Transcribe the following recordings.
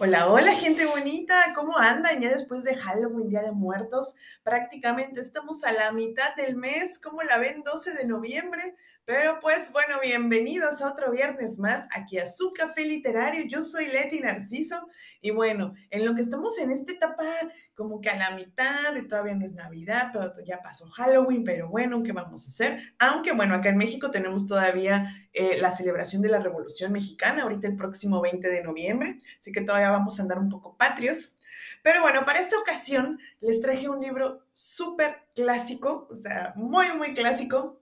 Hola, hola gente bonita, ¿cómo andan? Ya después de Halloween, Día de Muertos, prácticamente estamos a la mitad del mes, ¿cómo la ven? 12 de noviembre, pero pues bueno, bienvenidos a otro viernes más aquí a su café literario. Yo soy Leti Narciso y bueno, en lo que estamos en esta etapa como que a la mitad, de todavía no es Navidad, pero ya pasó Halloween, pero bueno, ¿qué vamos a hacer? Aunque bueno, acá en México tenemos todavía eh, la celebración de la Revolución Mexicana, ahorita el próximo 20 de noviembre, así que todavía vamos a andar un poco patrios. Pero bueno, para esta ocasión les traje un libro súper clásico, o sea, muy, muy clásico,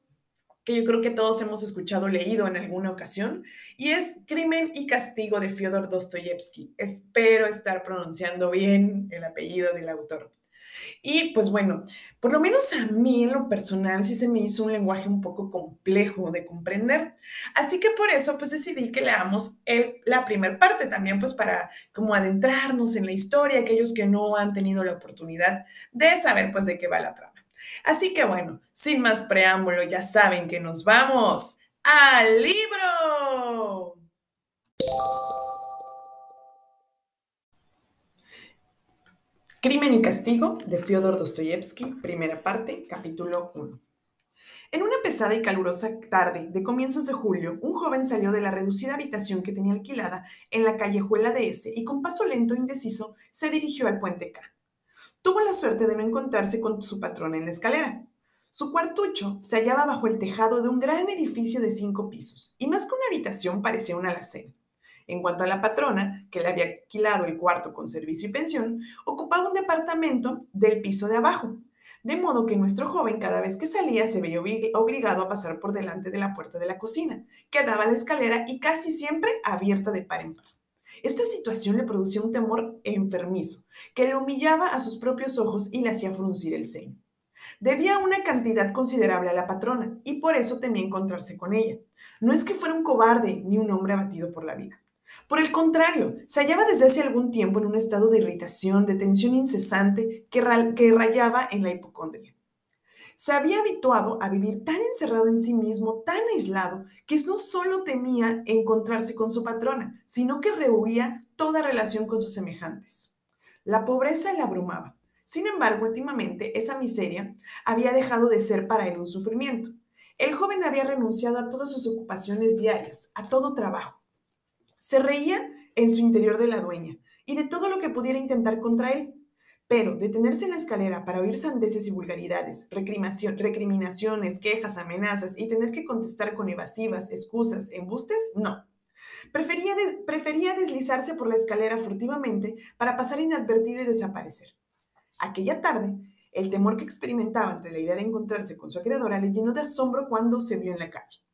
que yo creo que todos hemos escuchado, leído en alguna ocasión, y es Crimen y Castigo de Fyodor Dostoyevsky. Espero estar pronunciando bien el apellido del autor. Y pues bueno, por lo menos a mí en lo personal sí se me hizo un lenguaje un poco complejo de comprender. Así que por eso pues decidí que leamos la primera parte también pues para como adentrarnos en la historia, aquellos que no han tenido la oportunidad de saber pues de qué va la trama. Así que bueno, sin más preámbulo, ya saben que nos vamos al libro. Crimen y Castigo de Fyodor Dostoyevsky, primera parte, capítulo 1. En una pesada y calurosa tarde de comienzos de julio, un joven salió de la reducida habitación que tenía alquilada en la callejuela de S y con paso lento e indeciso se dirigió al puente K. Tuvo la suerte de no encontrarse con su patrona en la escalera. Su cuartucho se hallaba bajo el tejado de un gran edificio de cinco pisos, y más que una habitación parecía una alacena. En cuanto a la patrona, que le había alquilado el cuarto con servicio y pensión, ocupaba un departamento del piso de abajo, de modo que nuestro joven cada vez que salía se veía obligado a pasar por delante de la puerta de la cocina, que daba a la escalera y casi siempre abierta de par en par. Esta situación le producía un temor enfermizo, que le humillaba a sus propios ojos y le hacía fruncir el ceño. Debía una cantidad considerable a la patrona y por eso temía encontrarse con ella. No es que fuera un cobarde ni un hombre abatido por la vida. Por el contrario, se hallaba desde hace algún tiempo en un estado de irritación, de tensión incesante que, rayaba en la hipocondria. Se había habituado a vivir tan encerrado en sí mismo, tan aislado, que no solo temía encontrarse con su patrona, sino que rehuía toda relación con sus semejantes. La pobreza le abrumaba. Sin embargo, últimamente esa miseria había dejado de ser para él un sufrimiento. El joven había renunciado a todas sus ocupaciones diarias, a todo trabajo. Se reía en su interior de la dueña y de todo lo que pudiera intentar contra él, pero detenerse en la escalera para oír sandeces y vulgaridades, recriminaciones, quejas, amenazas y tener que contestar con evasivas, excusas, embustes, no. Prefería, deslizarse por la escalera furtivamente para pasar inadvertido y desaparecer. Aquella tarde, el temor que experimentaba entre la idea de encontrarse con su acreedora le llenó de asombro cuando se vio en la calle.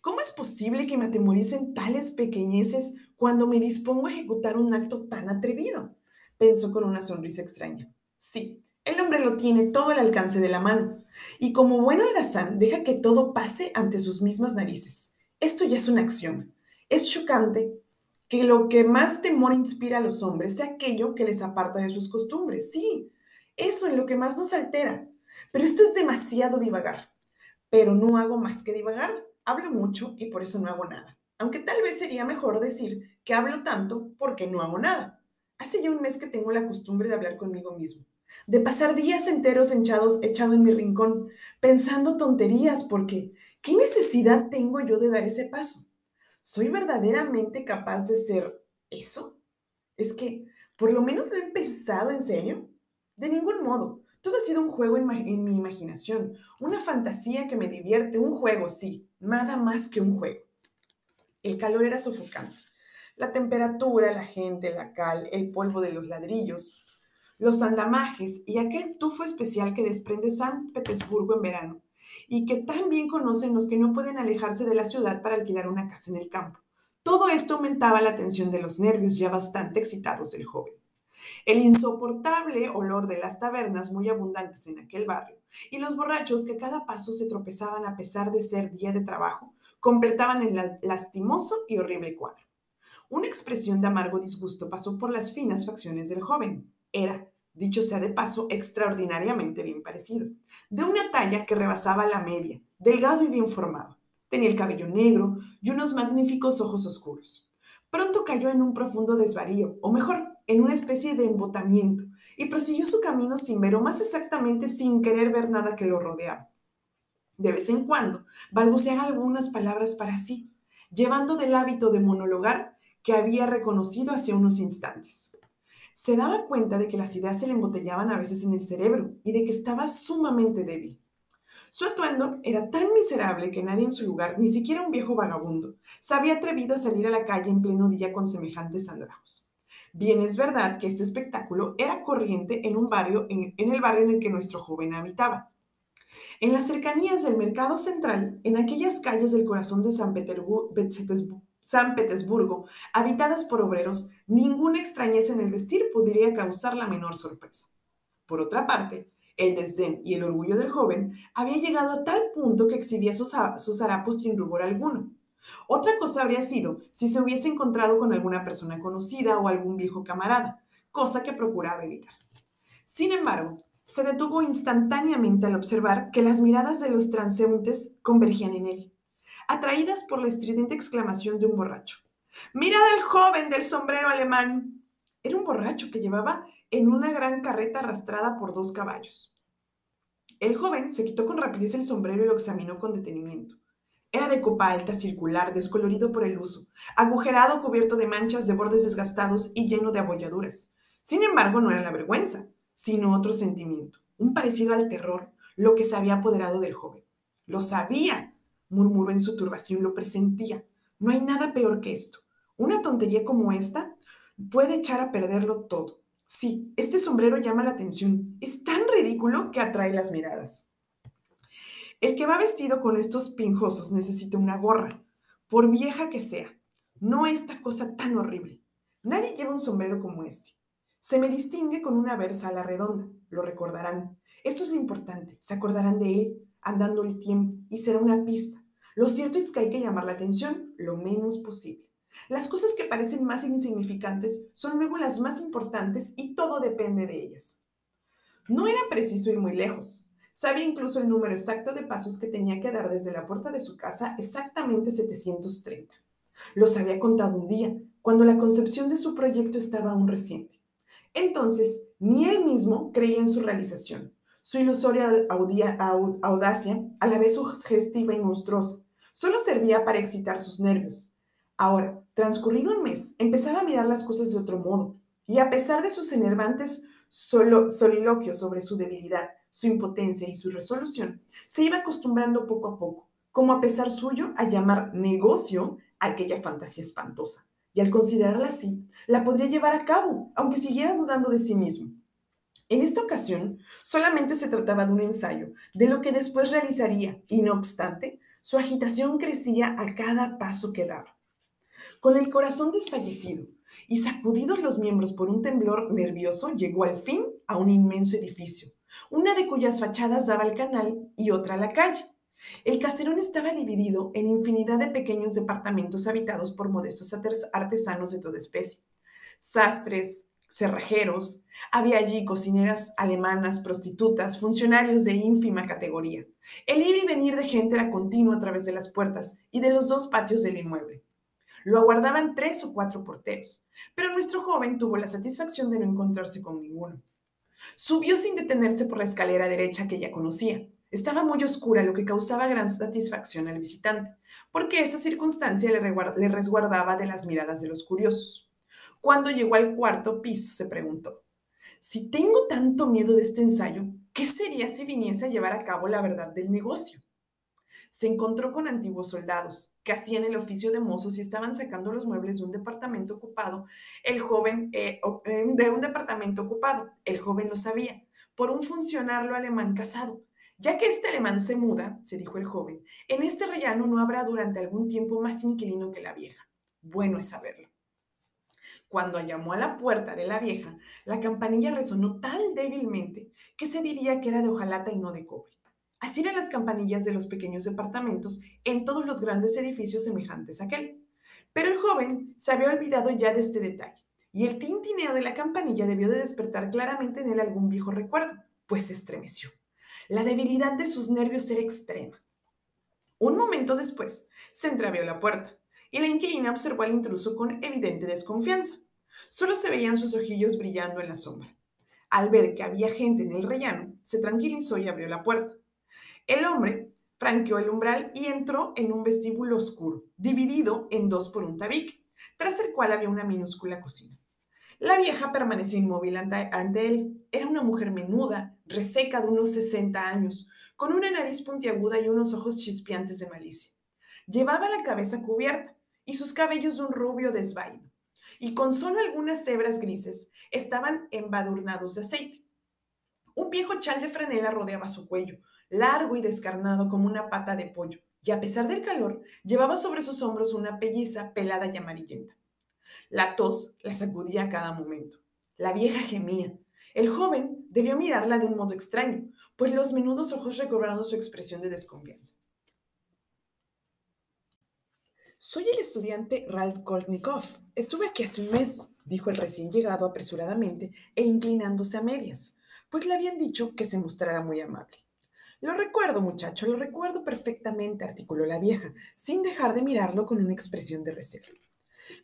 ¿Cómo es posible que me atemoricen tales pequeñeces cuando me dispongo a ejecutar un acto tan atrevido? pensó con una sonrisa extraña. Sí, el hombre lo tiene todo al alcance de la mano, y como buen holgazán deja que todo pase ante sus mismas narices. Esto ya es una acción. Es chocante que lo que más temor inspira a los hombres sea aquello que les aparta de sus costumbres. Sí, eso es lo que más nos altera. Pero esto es demasiado divagar. Pero no hago más que divagar. Hablo mucho y por eso no hago nada. Aunque tal vez sería mejor decir que hablo tanto porque no hago nada. Hace ya un mes que tengo la costumbre de hablar conmigo mismo, de pasar días enteros echados, echado en mi rincón, pensando tonterías, porque ¿qué necesidad tengo yo de dar ese paso? ¿Soy verdaderamente capaz de ser eso? Es que, por lo menos no he empezado en serio. De ningún modo. Todo ha sido un juego en, en mi imaginación, una fantasía que me divierte, un juego, sí, nada más que un juego. El calor era sofocante la temperatura, la gente, la cal, el polvo de los ladrillos, los andamajes y aquel tufo especial que desprende San Petersburgo en verano y que tan bien conocen los que no pueden alejarse de la ciudad para alquilar una casa en el campo. Todo esto aumentaba la tensión de los nervios ya bastante excitados del joven. El insoportable olor de las tabernas muy abundantes en aquel barrio y los borrachos que a cada paso se tropezaban a pesar de ser día de trabajo completaban el lastimoso y horrible cuadro. Una expresión de amargo disgusto pasó por las finas facciones del joven. Era, dicho sea de paso, extraordinariamente bien parecido, de una talla que rebasaba la media, delgado y bien formado. Tenía el cabello negro y unos magníficos ojos oscuros. Pronto cayó en un profundo desvarío, o mejor, en una especie de embotamiento, y prosiguió su camino sin ver, o más exactamente sin querer ver nada que lo rodeaba. De vez en cuando, balbuceaba algunas palabras para sí, llevando del hábito de monologar que había reconocido hace unos instantes. Se daba cuenta de que las ideas se le embotellaban a veces en el cerebro y de que estaba sumamente débil. Su atuendo era tan miserable que nadie en su lugar, ni siquiera un viejo vagabundo, se había atrevido a salir a la calle en pleno día con semejantes andrajos. Bien es verdad que este espectáculo era corriente en un barrio, en, el barrio en el que nuestro joven habitaba. En las cercanías del mercado central, en aquellas calles del corazón de San Petersburgo, habitadas por obreros, ninguna extrañeza en el vestir podría causar la menor sorpresa. Por otra parte, el desdén y el orgullo del joven había llegado a tal punto que exhibía sus, harapos sin rubor alguno. Otra cosa habría sido si se hubiese encontrado con alguna persona conocida o algún viejo camarada, cosa que procuraba evitar. Sin embargo, se detuvo instantáneamente al observar que las miradas de los transeúntes convergían en él, atraídas por la estridente exclamación de un borracho. ¡Mirad al joven del sombrero alemán! Era un borracho que llevaba en una gran carreta arrastrada por dos caballos. El joven se quitó con rapidez el sombrero y lo examinó con detenimiento. Era de copa alta, circular, descolorido por el uso, agujerado, cubierto de manchas, de bordes desgastados y lleno de abolladuras. Sin embargo, no era la vergüenza, sino otro sentimiento, un parecido al terror, lo que se había apoderado del joven. Lo sabía, murmuró en su turbación, lo presentía. No hay nada peor que esto. Una tontería como esta puede echar a perderlo todo. Sí, este sombrero llama la atención. Es tan ridículo que atrae las miradas. El que va vestido con estos pinjosos necesita una gorra, por vieja que sea. No esta cosa tan horrible. Nadie lleva un sombrero como este. Se me distingue con una versa a la redonda, lo recordarán. Esto es lo importante, se acordarán de él andando el tiempo y será una pista. Lo cierto es que hay que llamar la atención lo menos posible. Las cosas que parecen más insignificantes son luego las más importantes y todo depende de ellas. No era preciso ir muy lejos. Sabía incluso el número exacto de pasos que tenía que dar desde la puerta de su casa, exactamente 730. Los había contado un día, cuando la concepción de su proyecto estaba aún reciente. Entonces, ni él mismo creía en su realización. Su ilusoria audacia, a la vez sugestiva y monstruosa, solo servía para excitar sus nervios, Ahora, transcurrido un mes, empezaba a mirar las cosas de otro modo, y a pesar de sus enervantes soliloquios sobre su debilidad, su impotencia y su resolución, se iba acostumbrando poco a poco, como a pesar suyo, a llamar negocio a aquella fantasía espantosa. Y al considerarla así, la podría llevar a cabo, aunque siguiera dudando de sí mismo. En esta ocasión, solamente se trataba de un ensayo, de lo que después realizaría, y no obstante, su agitación crecía a cada paso que daba. Con el corazón desfallecido y sacudidos los miembros por un temblor nervioso, llegó al fin a un inmenso edificio, una de cuyas fachadas daba al canal y otra a la calle. El caserón estaba dividido en infinidad de pequeños departamentos habitados por modestos artesanos de toda especie. Sastres, cerrajeros, había allí cocineras alemanas, prostitutas, funcionarios de ínfima categoría. El ir y venir de gente era continuo a través de las puertas y de los dos patios del inmueble. Lo aguardaban tres o cuatro porteros, pero nuestro joven tuvo la satisfacción de no encontrarse con ninguno. Subió sin detenerse por la escalera derecha que ya conocía. Estaba muy oscura, lo que causaba gran satisfacción al visitante, porque esa circunstancia le resguardaba de las miradas de los curiosos. Cuando llegó al cuarto piso, se preguntó, si tengo tanto miedo de este ensayo, ¿qué sería si viniese a llevar a cabo la verdad del negocio? Se encontró con antiguos soldados que hacían el oficio de mozos y estaban sacando los muebles de un departamento ocupado. El joven, eh, eh, de un departamento ocupado, el joven lo sabía, por un funcionario alemán casado. Ya que este alemán se muda, se dijo el joven, en este rellano no habrá durante algún tiempo más inquilino que la vieja. Bueno es saberlo. Cuando llamó a la puerta de la vieja, la campanilla resonó tan débilmente que se diría que era de hojalata y no de cobre. Así eran las campanillas de los pequeños departamentos en todos los grandes edificios semejantes a aquel. Pero el joven se había olvidado ya de este detalle, y el tintineo de la campanilla debió de despertar claramente en él algún viejo recuerdo, pues se estremeció. La debilidad de sus nervios era extrema. Un momento después, se entreabrió la puerta, y la inquilina observó al intruso con evidente desconfianza. Solo se veían sus ojillos brillando en la sombra. Al ver que había gente en el rellano, se tranquilizó y abrió la puerta. El hombre franqueó el umbral y entró en un vestíbulo oscuro, dividido en dos por un tabique, tras el cual había una minúscula cocina. La vieja permaneció inmóvil ante, él. Era una mujer menuda, reseca de unos 60 años, con una nariz puntiaguda y unos ojos chispeantes de malicia. Llevaba la cabeza cubierta y sus cabellos de un rubio desvaído, y con solo algunas hebras grises estaban embadurnados de aceite. Un viejo chal de franela rodeaba su cuello, largo y descarnado como una pata de pollo, y a pesar del calor, llevaba sobre sus hombros una pelliza pelada y amarillenta. La tos la sacudía a cada momento. La vieja gemía. El joven debió mirarla de un modo extraño, pues los menudos ojos recobraron su expresión de desconfianza. Soy el estudiante Ralph Kolnikov. Estuve aquí hace un mes, dijo el recién llegado apresuradamente e inclinándose a medias, pues le habían dicho que se mostrara muy amable. Lo recuerdo, muchacho, lo recuerdo perfectamente, articuló la vieja, sin dejar de mirarlo con una expresión de reserva.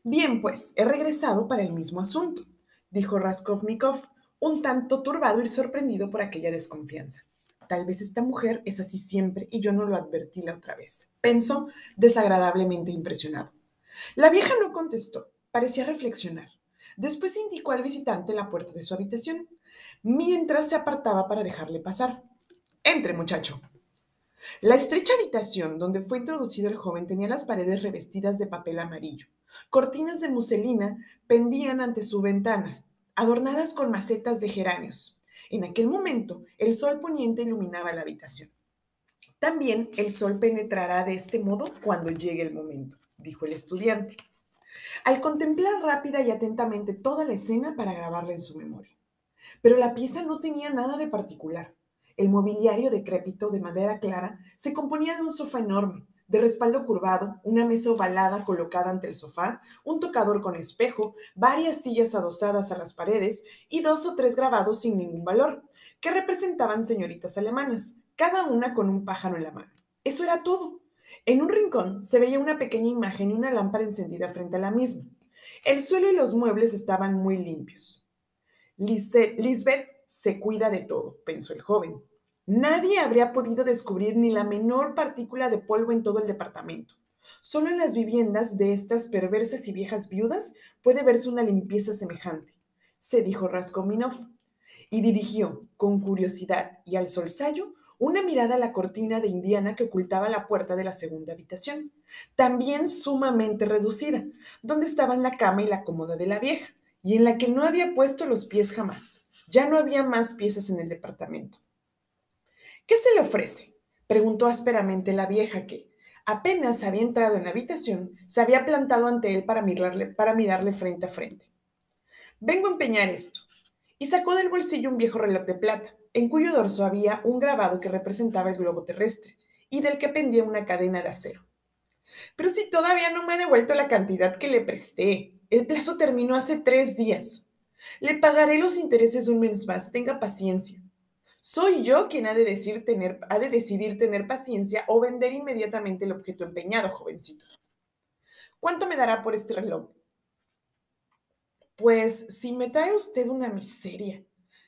Bien, pues, he regresado para el mismo asunto, dijo Raskolnikov, un tanto turbado y sorprendido por aquella desconfianza. Tal vez esta mujer es así siempre y yo no lo advertí la otra vez. Pensó, desagradablemente impresionado. La vieja no contestó, parecía reflexionar. Después indicó al visitante la puerta de su habitación, mientras se apartaba para dejarle pasar. Entre, muchacho, la estrecha habitación donde fue introducido el joven tenía las paredes revestidas de papel amarillo. Cortinas de muselina pendían ante sus ventanas, adornadas con macetas de geranios. En aquel momento, el sol poniente iluminaba la habitación. También el sol penetrará de este modo cuando llegue el momento, dijo el estudiante, al contemplar rápida y atentamente toda la escena para grabarla en su memoria. Pero la pieza no tenía nada de particular. El mobiliario decrépito de madera clara se componía de un sofá enorme, de respaldo curvado, una mesa ovalada colocada ante el sofá, un tocador con espejo, varias sillas adosadas a las paredes y dos o tres grabados sin ningún valor, que representaban señoritas alemanas, cada una con un pájaro en la mano. Eso era todo. En un rincón se veía una pequeña imagen y una lámpara encendida frente a la misma. El suelo y los muebles estaban muy limpios. Lisbeth se cuida de todo, pensó el joven. Nadie habría podido descubrir ni la menor partícula de polvo en todo el departamento. Solo en las viviendas de estas perversas y viejas viudas puede verse una limpieza semejante, se dijo Raskolnikov, y dirigió, con curiosidad y al solsayo, una mirada a la cortina de indiana que ocultaba la puerta de la segunda habitación, también sumamente reducida, donde estaban la cama y la cómoda de la vieja, y en la que no había puesto los pies jamás. Ya no había más piezas en el departamento. ¿Qué se le ofrece? preguntó ásperamente la vieja que, apenas había entrado en la habitación, se había plantado ante él para mirarle, para mirarle frente a frente. Vengo a empeñar esto. Y sacó del bolsillo un viejo reloj de plata, en cuyo dorso había un grabado que representaba el globo terrestre y del que pendía una cadena de acero. Pero si todavía no me ha devuelto la cantidad que le presté, el plazo terminó hace tres días. Le pagaré los intereses un mes más, tenga paciencia. Soy yo quien ha de, decir tener, ha de decidir tener paciencia o vender inmediatamente el objeto empeñado, jovencito. ¿Cuánto me dará por este reloj? Pues si me trae usted una miseria.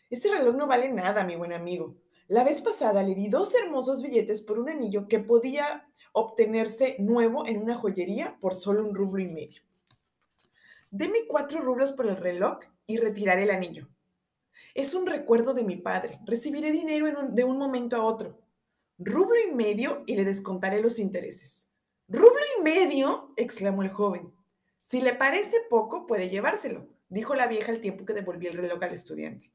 Este reloj no vale nada, mi buen amigo. La vez pasada le di dos hermosos billetes por un anillo que podía obtenerse nuevo en una joyería por solo un rublo y medio. Deme cuatro rublos por el reloj y retiraré el anillo. Es un recuerdo de mi padre. Recibiré dinero de un momento a otro. Rublo y medio y le descontaré los intereses. ¿Rublo y medio? exclamó el joven. Si le parece poco, puede llevárselo, dijo la vieja al tiempo que devolvió el reloj al estudiante.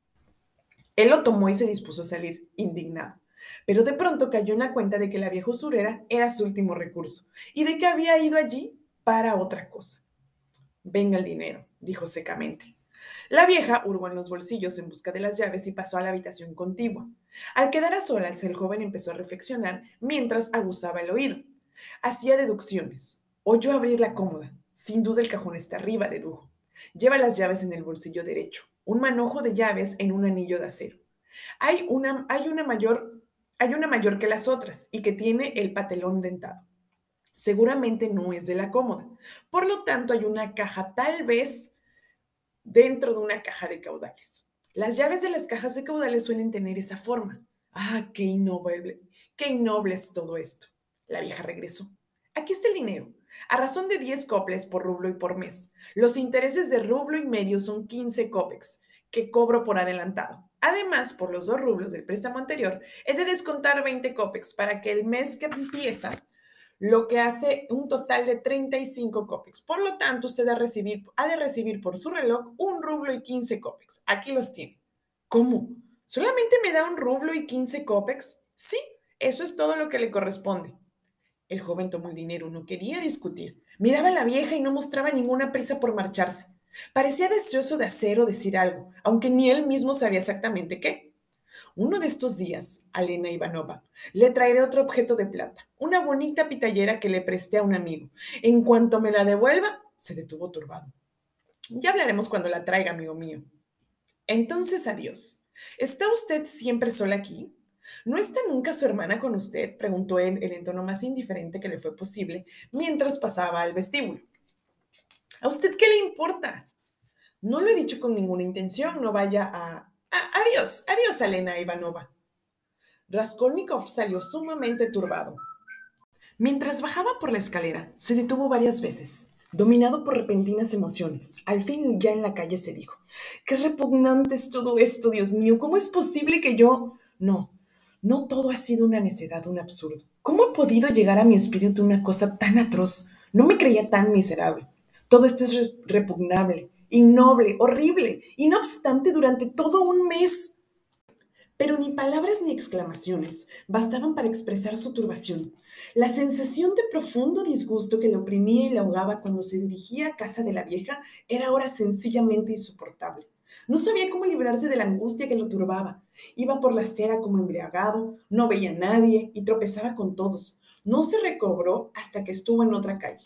Él lo tomó y se dispuso a salir, indignado. Pero de pronto cayó en la cuenta de que la vieja usurera era su último recurso y de que había ido allí para otra cosa. Venga el dinero, dijo secamente. La vieja hurgó en los bolsillos en busca de las llaves y pasó a la habitación contigua. Al quedar a solas, el joven empezó a reflexionar mientras aguzaba el oído. Hacía deducciones. Oyó abrir la cómoda. Sin duda el cajón está arriba, dedujo. Lleva las llaves en el bolsillo derecho, un manojo de llaves en un anillo de acero. Hay una, hay una mayor, hay una mayor que las otras y que tiene el patelón dentado. Seguramente no es de la cómoda. Por lo tanto, hay una caja tal vez dentro de una caja de caudales. Las llaves de las cajas de caudales suelen tener esa forma. Ah, qué innoble, qué innoble es todo esto. La vieja regresó. Aquí está el dinero. A razón de 10 coples por rublo y por mes. Los intereses de rublo y medio son 15 copex, que cobro por adelantado. Además, por los dos rublos del préstamo anterior, he de descontar 20 copex para que el mes que empieza lo que hace un total de 35 copex. Por lo tanto, usted ha, recibir, ha de recibir por su reloj un rublo y 15 copex. Aquí los tiene. ¿Cómo? ¿Solamente me da un rublo y 15 copex? Sí, eso es todo lo que le corresponde. El joven tomó el dinero, no quería discutir. Miraba a la vieja y no mostraba ninguna prisa por marcharse. Parecía deseoso de hacer o decir algo, aunque ni él mismo sabía exactamente qué. Uno de estos días, Alena Ivanova, le traeré otro objeto de plata, una bonita pitallera que le presté a un amigo. En cuanto me la devuelva, se detuvo turbado. Ya hablaremos cuando la traiga, amigo mío. Entonces, adiós. ¿Está usted siempre sola aquí? ¿No está nunca su hermana con usted? preguntó él en el tono más indiferente que le fue posible mientras pasaba al vestíbulo. ¿A usted qué le importa? No lo he dicho con ninguna intención, no vaya a adiós, adiós, Elena Ivanova. Raskolnikov salió sumamente turbado. Mientras bajaba por la escalera, se detuvo varias veces, dominado por repentinas emociones. Al fin, ya en la calle, se dijo, qué repugnante es todo esto, Dios mío, ¿cómo es posible que yo... No, no todo ha sido una necedad, un absurdo. ¿Cómo ha podido llegar a mi espíritu una cosa tan atroz? No me creía tan miserable. Todo esto es repugnable innoble, horrible, y no obstante durante todo un mes. Pero ni palabras ni exclamaciones bastaban para expresar su turbación. La sensación de profundo disgusto que le oprimía y le ahogaba cuando se dirigía a casa de la vieja era ahora sencillamente insoportable. No sabía cómo librarse de la angustia que lo turbaba. Iba por la acera como embriagado, no veía a nadie y tropezaba con todos. No se recobró hasta que estuvo en otra calle.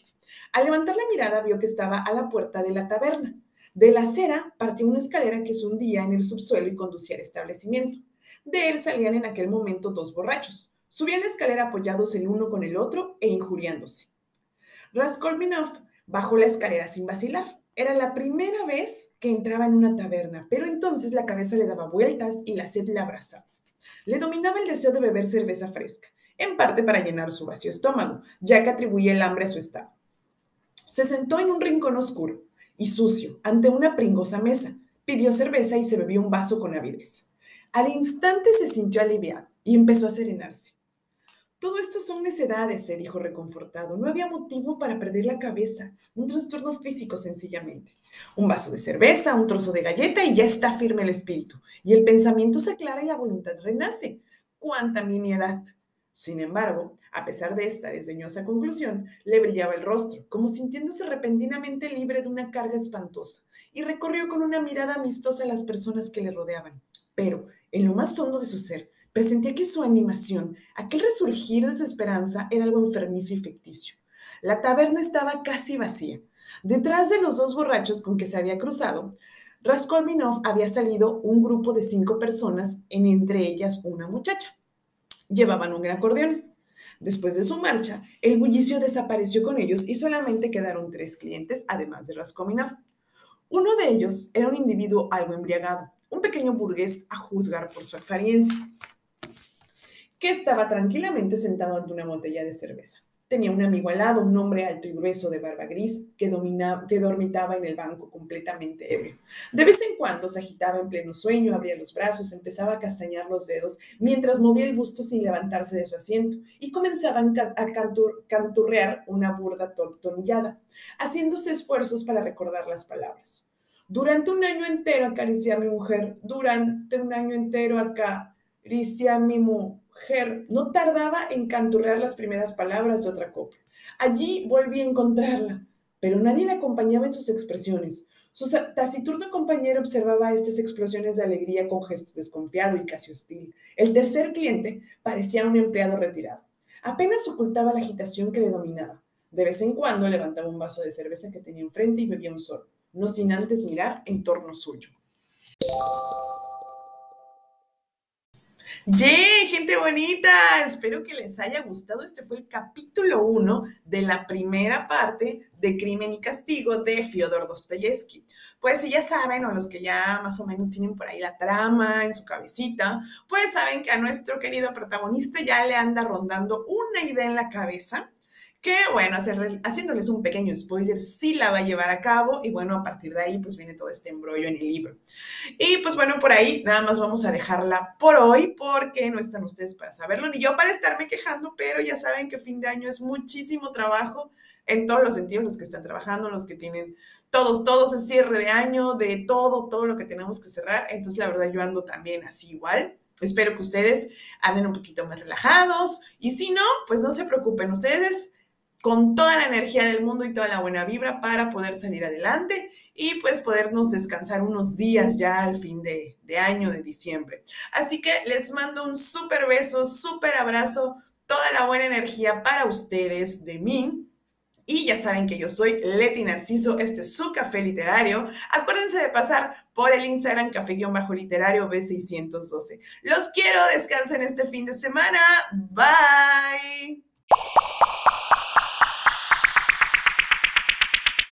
Al levantar la mirada vio que estaba a la puerta de la taberna. De la acera partió una escalera que se hundía en el subsuelo y conducía al establecimiento. De él salían en aquel momento dos borrachos. Subían la escalera apoyados el uno con el otro e injuriándose. Raskolminov bajó la escalera sin vacilar. Era la primera vez que entraba en una taberna, pero entonces la cabeza le daba vueltas y la sed le abrazaba. Le dominaba el deseo de beber cerveza fresca, en parte para llenar su vacío estómago, ya que atribuía el hambre a su estado. Se sentó en un rincón oscuro, y sucio ante una pringosa mesa. Pidió cerveza y se bebió un vaso con avidez. Al instante se sintió aliviado y empezó a serenarse. Todo esto son necedades, se dijo reconfortado. No había motivo para perder la cabeza. Un trastorno físico, sencillamente. Un vaso de cerveza, un trozo de galleta y ya está firme el espíritu. Y el pensamiento se aclara y la voluntad renace. ¡Cuánta miniedad! Sin embargo, a pesar de esta desdeñosa conclusión, le brillaba el rostro, como sintiéndose repentinamente libre de una carga espantosa, y recorrió con una mirada amistosa a las personas que le rodeaban. Pero, en lo más hondo de su ser, presentía que su animación, aquel resurgir de su esperanza, era algo enfermizo y ficticio. La taberna estaba casi vacía. Detrás de los dos borrachos con que se había cruzado, Raskolminov había salido un grupo de cinco personas, en entre ellas una muchacha llevaban un gran acordeón. Después de su marcha, el bullicio desapareció con ellos y solamente quedaron tres clientes, además de Raskolnikov. Uno de ellos era un individuo algo embriagado, un pequeño burgués a juzgar por su apariencia, que estaba tranquilamente sentado ante una botella de cerveza. Tenía un amigo al lado, un hombre alto y grueso de barba gris que, dormitaba en el banco completamente ebrio. De vez en cuando se agitaba en pleno sueño, abría los brazos, empezaba a castañar los dedos mientras movía el busto sin levantarse de su asiento y comenzaba a canturrear una burda tortonillada, haciéndose esfuerzos para recordar las palabras. Durante un año entero acaricié a mi mujer, durante un año entero acaricié a mi mujer no tardaba en canturrear las primeras palabras de otra copla. Allí volví a encontrarla, pero nadie la acompañaba en sus expresiones. Su taciturno compañero observaba estas explosiones de alegría con gesto desconfiado y casi hostil. El tercer cliente parecía un empleado retirado. Apenas ocultaba la agitación que le dominaba. De vez en cuando levantaba un vaso de cerveza que tenía enfrente y bebía un sorbo, no sin antes mirar en torno suyo. ¡Ye! Gente bonita! Espero que les haya gustado. Este fue el capítulo 1 de la primera parte de Crimen y Castigo de Fyodor Dostoyevsky. Pues si ya saben, o los que ya más o menos tienen por ahí la trama en su cabecita, pues saben que a nuestro querido protagonista ya le anda rondando una idea en la cabeza que bueno, haciéndoles un pequeño spoiler, sí la va a llevar a cabo y bueno, a partir de ahí pues viene todo este embrollo en el libro. Y pues bueno, por ahí nada más vamos a dejarla por hoy porque no están ustedes para saberlo, ni yo para estarme quejando, pero ya saben que fin de año es muchísimo trabajo en todos los sentidos, los que están trabajando, los que tienen todos, todos el cierre de año, de todo, todo lo que tenemos que cerrar. Entonces la verdad yo ando también así igual. Espero que ustedes anden un poquito más relajados y si no, pues no se preocupen, ustedes con toda la energía del mundo y toda la buena vibra para poder salir adelante y pues podernos descansar unos días ya al fin de, año de diciembre. Así que les mando un súper beso, súper abrazo, toda la buena energía para ustedes de mí. Y ya saben que yo soy Leti Narciso, este es su café literario. Acuérdense de pasar por el Instagram café-literario B612. Los quiero, descansen este fin de semana. Bye.